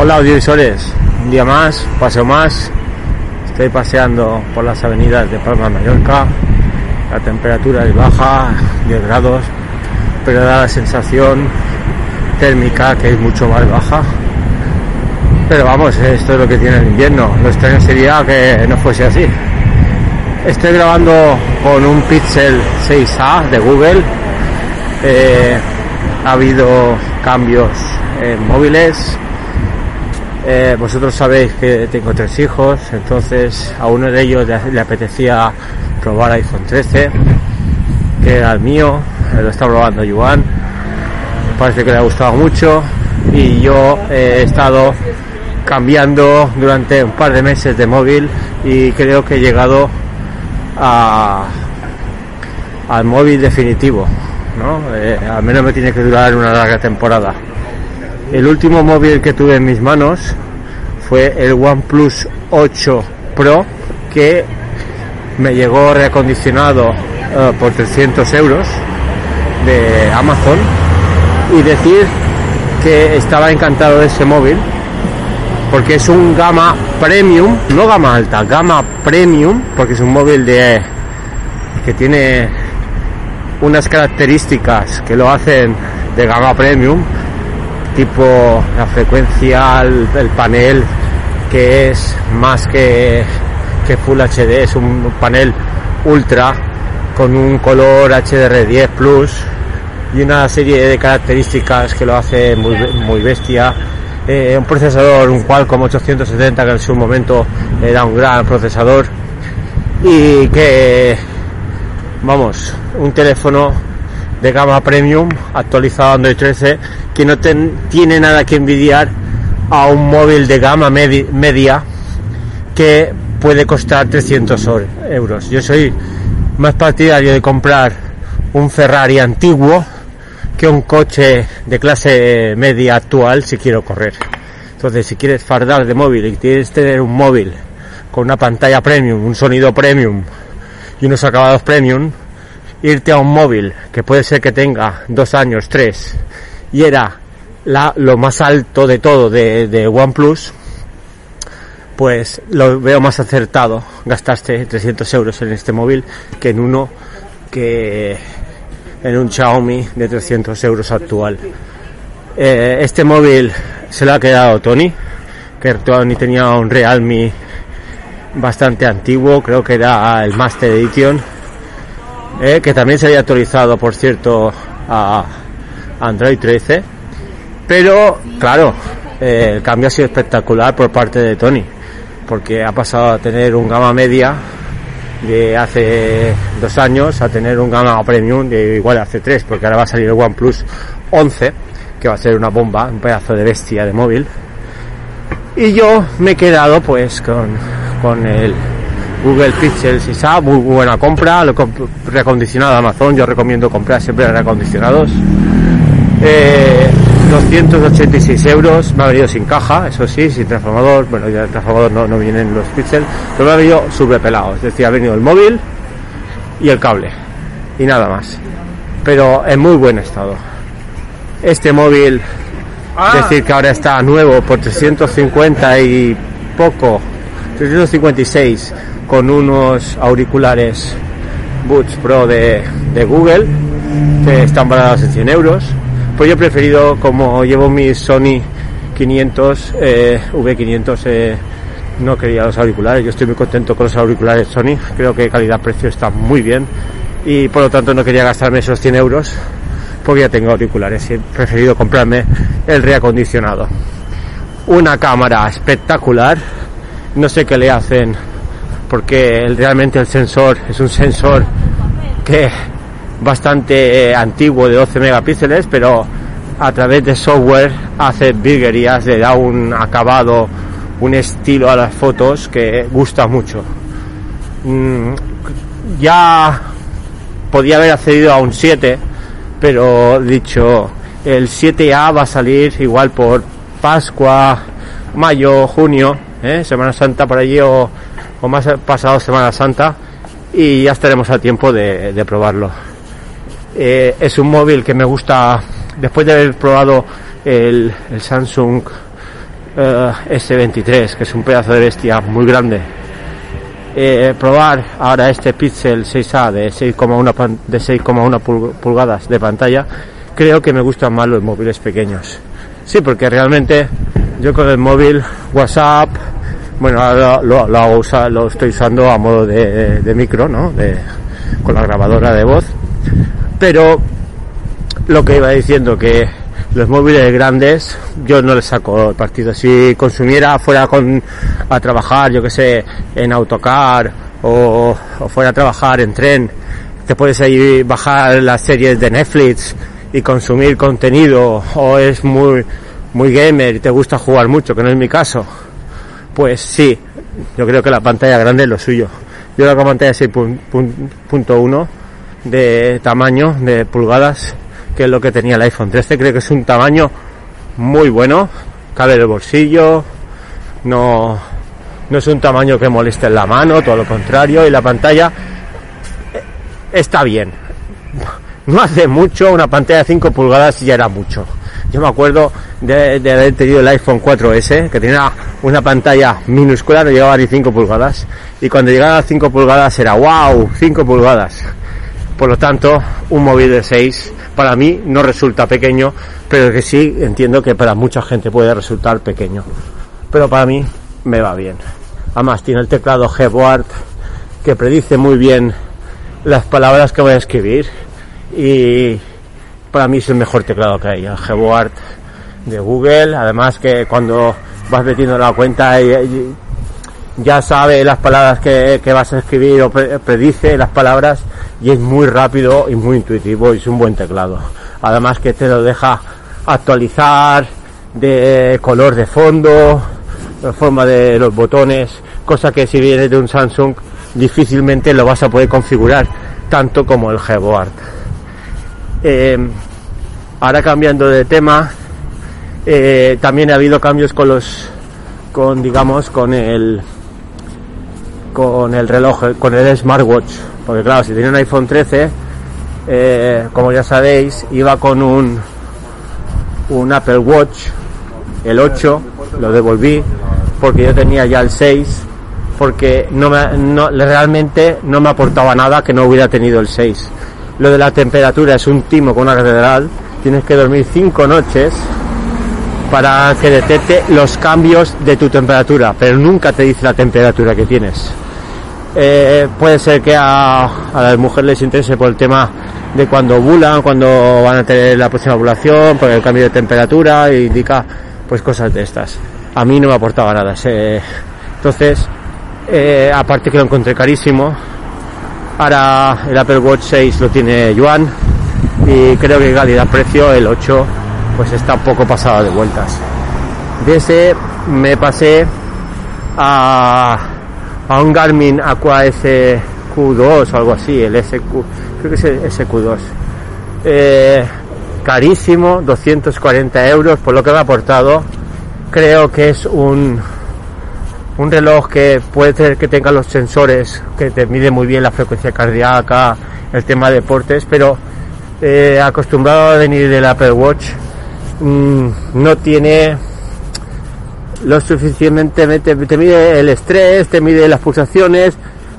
Hola audiovisuales, un día más, paseo más. Estoy paseando por las avenidas de Palma Mallorca. La temperatura es baja, 10 grados, pero da la sensación térmica que es mucho más baja. Pero vamos, esto es lo que tiene el invierno. Lo extraño sería que no fuese así. Estoy grabando con un Pixel 6A de Google. Eh, ha habido cambios en móviles, eh, vosotros sabéis que tengo tres hijos, entonces a uno de ellos le, apetecía probar iPhone 13, que era el mío, eh, lo está probando Yuan, parece que le ha gustado mucho y yo he estado cambiando durante un par de meses de móvil y creo que he llegado a, al móvil definitivo, ¿no? Eh, al menos me tiene que durar una larga temporada. El último móvil que tuve en mis manos fue el OnePlus 8 Pro que me llegó reacondicionado eh, por 300 euros de Amazon. Y decir que estaba encantado de ese móvil porque es un gama premium, no gama alta, gama premium, porque es un móvil de que tiene unas características que lo hacen de gama premium tipo la frecuencia, el, panel que es más que, que Full HD, es un panel ultra con un color HDR10 Plus y una serie de características que lo hace muy, muy bestia. Eh, un procesador, un Qualcomm 870 que en su momento era un gran procesador y que, vamos, un teléfono de gama premium actualizado Android 13 que no tiene nada que envidiar a un móvil de gama media que puede costar 300 euros. Yo soy más partidario de comprar un Ferrari antiguo que un coche de clase media actual si quiero correr. Entonces, si quieres fardar de móvil y quieres tener un móvil con una pantalla premium, un sonido premium y unos acabados premium, irte a un móvil que puede ser que tenga dos años, tres, y era la, lo más alto de todo de, de OnePlus, pues lo veo más acertado gastaste 300 euros en este móvil que en uno que en un Xiaomi de 300 euros actual. Eh, este móvil se lo ha quedado Tony, que Tony tenía un Realme bastante antiguo, creo que era el Master Edition eh, que también se había actualizado, por cierto, a Android 13. Pero, claro, eh, el cambio ha sido espectacular por parte de Tony, porque ha pasado a tener un gama media de hace dos años a tener un gama premium de igual hace tres, porque ahora va a salir el OnePlus 11, que va a ser una bomba, un pedazo de bestia de móvil. Y yo me he quedado pues con, con el Google Pixel SISA, muy buena compra, lo reacondicionado Amazon, yo recomiendo comprar siempre reacondicionados. 286 eh, euros, me ha venido sin caja, eso sí, sin transformador, bueno ya el transformador no, no vienen los Pixel, pero me ha venido sobrepelado, es decir, ha venido el móvil y el cable, y nada más. Pero en muy buen estado. Este móvil, es decir, que ahora está nuevo por 350 y poco, 356 con unos auriculares Boots Pro de, Google que están valorados en 100 euros. Pues yo he preferido, como llevo mi Sony 500, eh, V500, eh, no quería los auriculares. Yo estoy muy contento con los auriculares Sony. Creo que calidad-precio está muy bien y por lo tanto no quería gastarme esos 100 euros porque ya tengo auriculares he preferido comprarme el reacondicionado. Una cámara espectacular. No sé qué le hacen porque realmente el sensor es un sensor que bastante eh, antiguo de 12 megapíxeles, pero a través de software hace virguerías, le da un acabado, un estilo a las fotos que gusta mucho. Mm, ya podía haber accedido a un 7, pero dicho, el 7A va a salir igual por Pascua, mayo, junio, ¿eh? Semana Santa por allí o o más pasado Semana Santa y ya estaremos a tiempo de, probarlo. Eh, es un móvil que me gusta, después de haber probado el, Samsung eh, S23, que es un pedazo de bestia muy grande. Eh, probar ahora este Pixel 6A de 6,1 de 6,1 pulgadas de pantalla, creo que me gustan más los móviles pequeños. Sí, porque realmente yo con el móvil WhatsApp, bueno, lo, lo, lo estoy usando a modo de, de micro, ¿no? De, con la grabadora de voz. Pero lo que iba diciendo que los móviles grandes yo no les saco el partido. Si consumiera fuera con, a trabajar, yo que sé, en autocar o, fuera a trabajar en tren, te puedes ahí bajar las series de Netflix y consumir contenido o es muy muy gamer y te gusta jugar mucho, que no es mi caso, pues sí, yo creo que la pantalla grande es lo suyo. Yo la pantalla 6.1 de tamaño de pulgadas, que es lo que tenía el iPhone 13, creo que es un tamaño muy bueno, cabe en el bolsillo, no, no es un tamaño que moleste en la mano, todo lo contrario, y la pantalla eh, está bien. No hace mucho, una pantalla de 5 pulgadas ya era mucho. Yo me acuerdo de, haber tenido el iPhone 4S, que tenía una pantalla minúscula, no llegaba ni 5 pulgadas. Y cuando llegaba a 5 pulgadas era wow, 5 pulgadas. Por lo tanto, un móvil de 6 para mí no resulta pequeño, pero que sí entiendo que para mucha gente puede resultar pequeño. Pero para mí me va bien. Además tiene el teclado Gboard que predice muy bien las palabras que voy a escribir y para mí es el mejor teclado que hay, el Gboard de Google. Además que cuando vas metiendo la cuenta ya sabe las palabras que, vas a escribir o predice las palabras y es muy rápido y muy intuitivo y es un buen teclado. Además que te lo deja actualizar de color de fondo, la forma de los botones, cosa que si vienes de un Samsung difícilmente lo vas a poder configurar tanto como el Gboard. Eh, ahora cambiando de tema, eh, también ha habido cambios con los, con digamos, con el, con el reloj, con el smartwatch, porque claro, si tenía un iPhone 13, eh, como ya sabéis, iba con un, Apple Watch, el 8, lo devolví porque yo tenía ya el 6, porque no me, no, realmente no me aportaba nada que no hubiera tenido el 6 lo de la temperatura es un timo con una catedral. Tienes que dormir cinco noches para que detecte los cambios de tu temperatura, pero nunca te dice la temperatura que tienes. Eh, puede ser que a, las mujeres les interese por el tema de cuando ovulan, cuando van a tener la próxima ovulación, por el cambio de temperatura, e indica pues cosas de estas. A mí no me aportaba nada. entonces, eh, aparte que lo encontré carísimo, Ahora el Apple Watch 6 lo tiene Yuan y creo que calidad-precio el 8 pues está un poco pasado de vueltas. De ese me pasé a, a un Garmin Aqua SQ2 o algo así, el SQ, creo que es el SQ2. Eh, carísimo, 240 euros por lo que me ha aportado. Creo que es un un reloj que puede ser que tenga los sensores que te mide muy bien la frecuencia cardíaca, el tema de deportes, pero eh, acostumbrado a venir del Apple Watch mm, no tiene lo suficientemente te, mide el estrés, te mide las pulsaciones,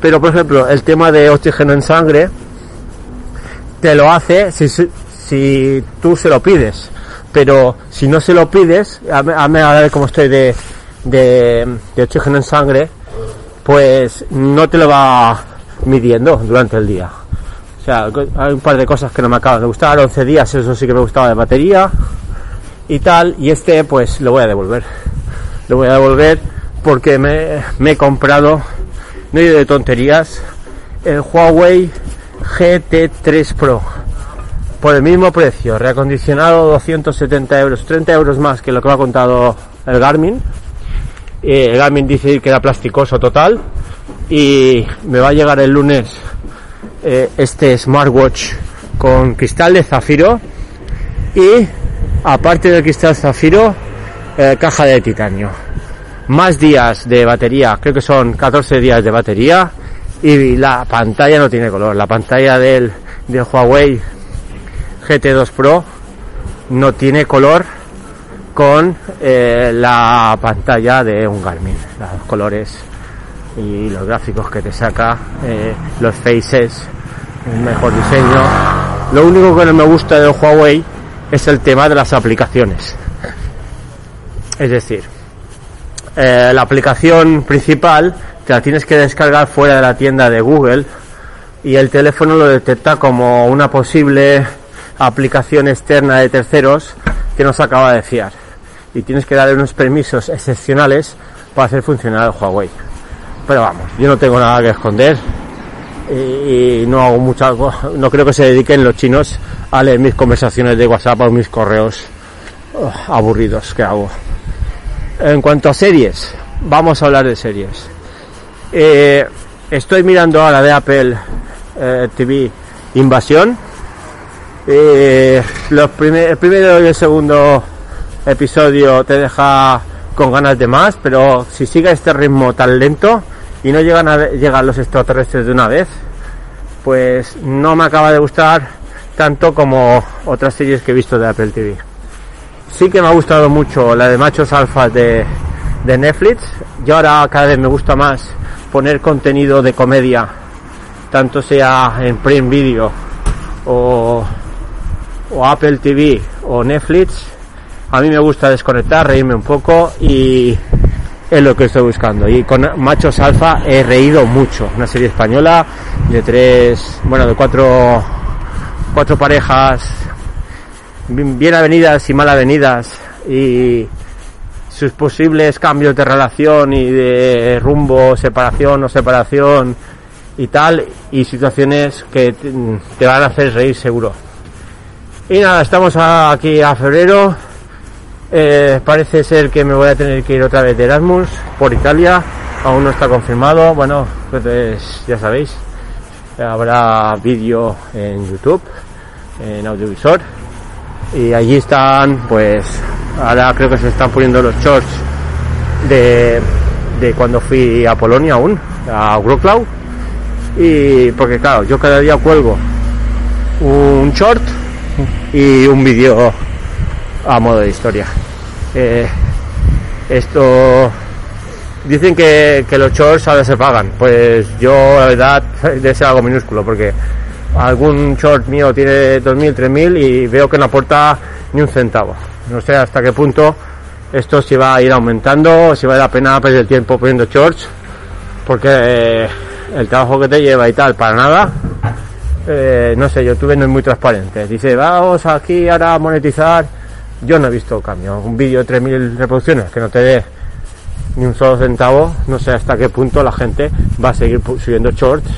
pero por ejemplo el tema de oxígeno en sangre te lo hace si, si tú se lo pides, pero si no se lo pides, a, a, a ver cómo estoy de de, oxígeno en sangre, pues no te lo va midiendo durante el día. O sea, hay un par de cosas que no me acaban de gustar, 11 días, eso sí que me gustaba de batería y tal, y este pues lo voy a devolver. Lo voy a devolver porque me, he comprado, no he de tonterías, el Huawei GT3 Pro por el mismo precio, reacondicionado 270 euros, 30 euros más que lo que me ha contado el Garmin, eh, Garmin dice que era plasticoso total y me va a llegar el lunes eh, este smartwatch con cristal de zafiro y aparte del cristal zafiro eh, caja de titanio más días de batería creo que son 14 días de batería y la pantalla no tiene color la pantalla del, del Huawei GT2 Pro no tiene color con eh, la pantalla de un Garmin, los colores y los gráficos que te saca, eh, los faces, un mejor diseño. Lo único que no me gusta del Huawei es el tema de las aplicaciones. Es decir, eh, la aplicación principal te la tienes que descargar fuera de la tienda de Google y el teléfono lo detecta como una posible aplicación externa de terceros que no se acaba de fiar. Y tienes que darle unos permisos excepcionales para hacer funcionar el Huawei. Pero vamos, yo no tengo nada que esconder y, no hago mucha, no creo que se dediquen los chinos a leer mis conversaciones de WhatsApp o mis correos aburridos que hago. En cuanto a series, vamos a hablar de series. Eh, estoy mirando ahora de Apple eh, TV Invasión. Eh, los el primero y el segundo episodio te deja con ganas de más, pero si sigue este ritmo tan lento y no llegan a llegar los extraterrestres de una vez, pues no me acaba de gustar tanto como otras series que he visto de Apple TV sí que me ha gustado mucho la de machos alfa de, de Netflix. Y ahora cada vez me gusta más poner contenido de comedia, tanto sea en Prime Video o, o Apple TV o Netflix. A mí me gusta desconectar, reírme un poco y es lo que estoy buscando. Y con Machos Alfa he reído mucho. Una serie española de tres, bueno, de cuatro, cuatro parejas bien avenidas y mal avenidas y sus posibles cambios de relación y de rumbo, separación o separación y tal, y situaciones que te van a hacer reír seguro. Y nada, estamos aquí a febrero. Eh, parece ser que me voy a tener que ir otra vez de Erasmus por Italia. Aún no está confirmado. Bueno, pues ya sabéis, habrá vídeo en YouTube, en audiovisual y allí están pues ahora creo que se están poniendo los shorts de, de cuando fui a Polonia aún a Wroclaw y porque claro yo cada día cuelgo un short y un vídeo a modo de historia. Eh, esto dicen que, los shorts a veces se pagan. Pues yo la verdad de ser algo minúsculo porque algún short mío tiene 2.000, 3.000 y veo que no aporta ni un centavo. No sé hasta qué punto esto se va a ir aumentando, si vale la pena perder el tiempo poniendo shorts, porque eh, el trabajo que te lleva y tal, para nada. Eh, no sé, YouTube no es muy transparente. Dice, vamos aquí ahora a monetizar. Yo no he visto cambio. Un vídeo de 3.000 reproducciones que no te dé ni un solo centavo. No sé hasta qué punto la gente va a seguir subiendo shorts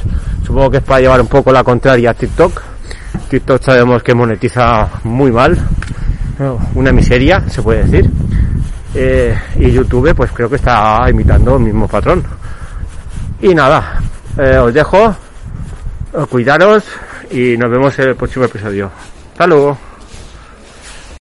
Supongo que es para llevar un poco la contraria a TikTok. TikTok sabemos que monetiza muy mal, una miseria, se puede decir. Eh, y YouTube, pues creo que está imitando el mismo patrón. Y nada, eh, os dejo, cuidaros y nos vemos en el próximo episodio. Hasta luego.